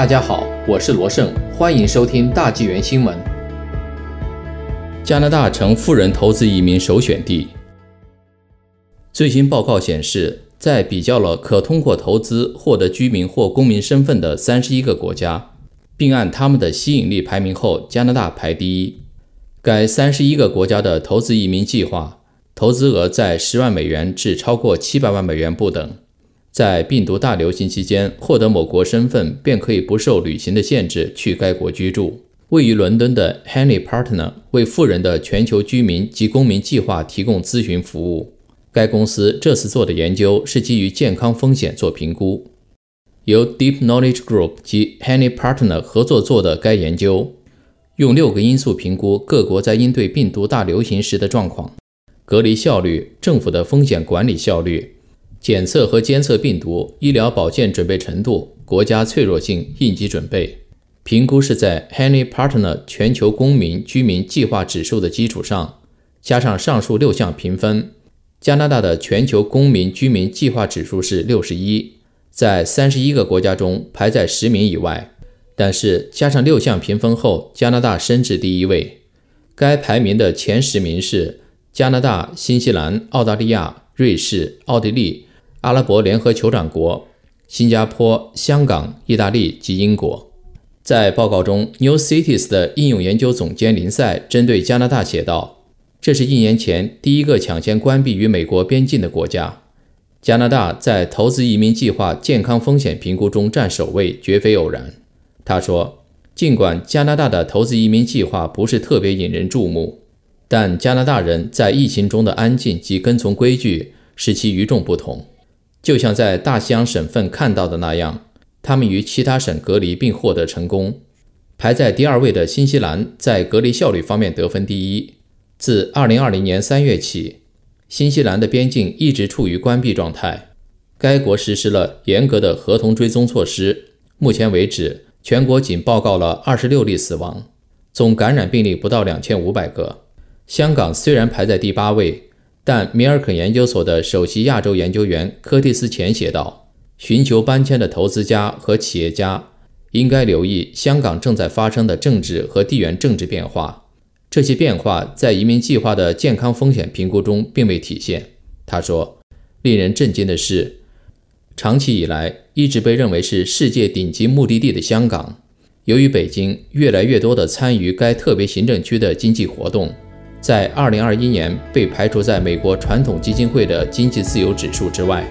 大家好，我是罗胜，欢迎收听大纪元新闻。加拿大成富人投资移民首选地。最新报告显示，在比较了可通过投资获得居民或公民身份的三十一个国家，并按他们的吸引力排名后，加拿大排第一。该三十一个国家的投资移民计划，投资额在十万美元至超过七百万美元不等。在病毒大流行期间获得某国身份，便可以不受旅行的限制去该国居住。位于伦敦的 Henry Partner 为富人的全球居民及公民计划提供咨询服务。该公司这次做的研究是基于健康风险做评估。由 Deep Knowledge Group 及 Henry Partner 合作做的该研究，用六个因素评估各国在应对病毒大流行时的状况：隔离效率、政府的风险管理效率。检测和监测病毒、医疗保健准备程度、国家脆弱性、应急准备评估是在 Henry Partner 全球公民居民计划指数的基础上，加上上述六项评分。加拿大的全球公民居民计划指数是六十一，在三十一个国家中排在十名以外。但是加上六项评分后，加拿大升至第一位。该排名的前十名是加拿大、新西兰、澳大利亚、瑞士、奥地利。阿拉伯联合酋长国、新加坡、香港、意大利及英国。在报告中，New Cities 的应用研究总监林赛针对加拿大写道：“这是一年前第一个抢先关闭与美国边境的国家。加拿大在投资移民计划健康风险评估中占首位，绝非偶然。”他说：“尽管加拿大的投资移民计划不是特别引人注目，但加拿大人在疫情中的安静及跟从规矩使其与众不同。”就像在大西洋省份看到的那样，他们与其他省隔离并获得成功。排在第二位的新西兰在隔离效率方面得分第一。自2020年3月起，新西兰的边境一直处于关闭状态。该国实施了严格的合同追踪措施。目前为止，全国仅报告了26例死亡，总感染病例不到2500个。香港虽然排在第八位。但米尔肯研究所的首席亚洲研究员柯蒂斯前写道：“寻求搬迁的投资家和企业家应该留意香港正在发生的政治和地缘政治变化。这些变化在移民计划的健康风险评估中并未体现。”他说：“令人震惊的是，长期以来一直被认为是世界顶级目的地的香港，由于北京越来越多地参与该特别行政区的经济活动。”在2021年被排除在美国传统基金会的经济自由指数之外。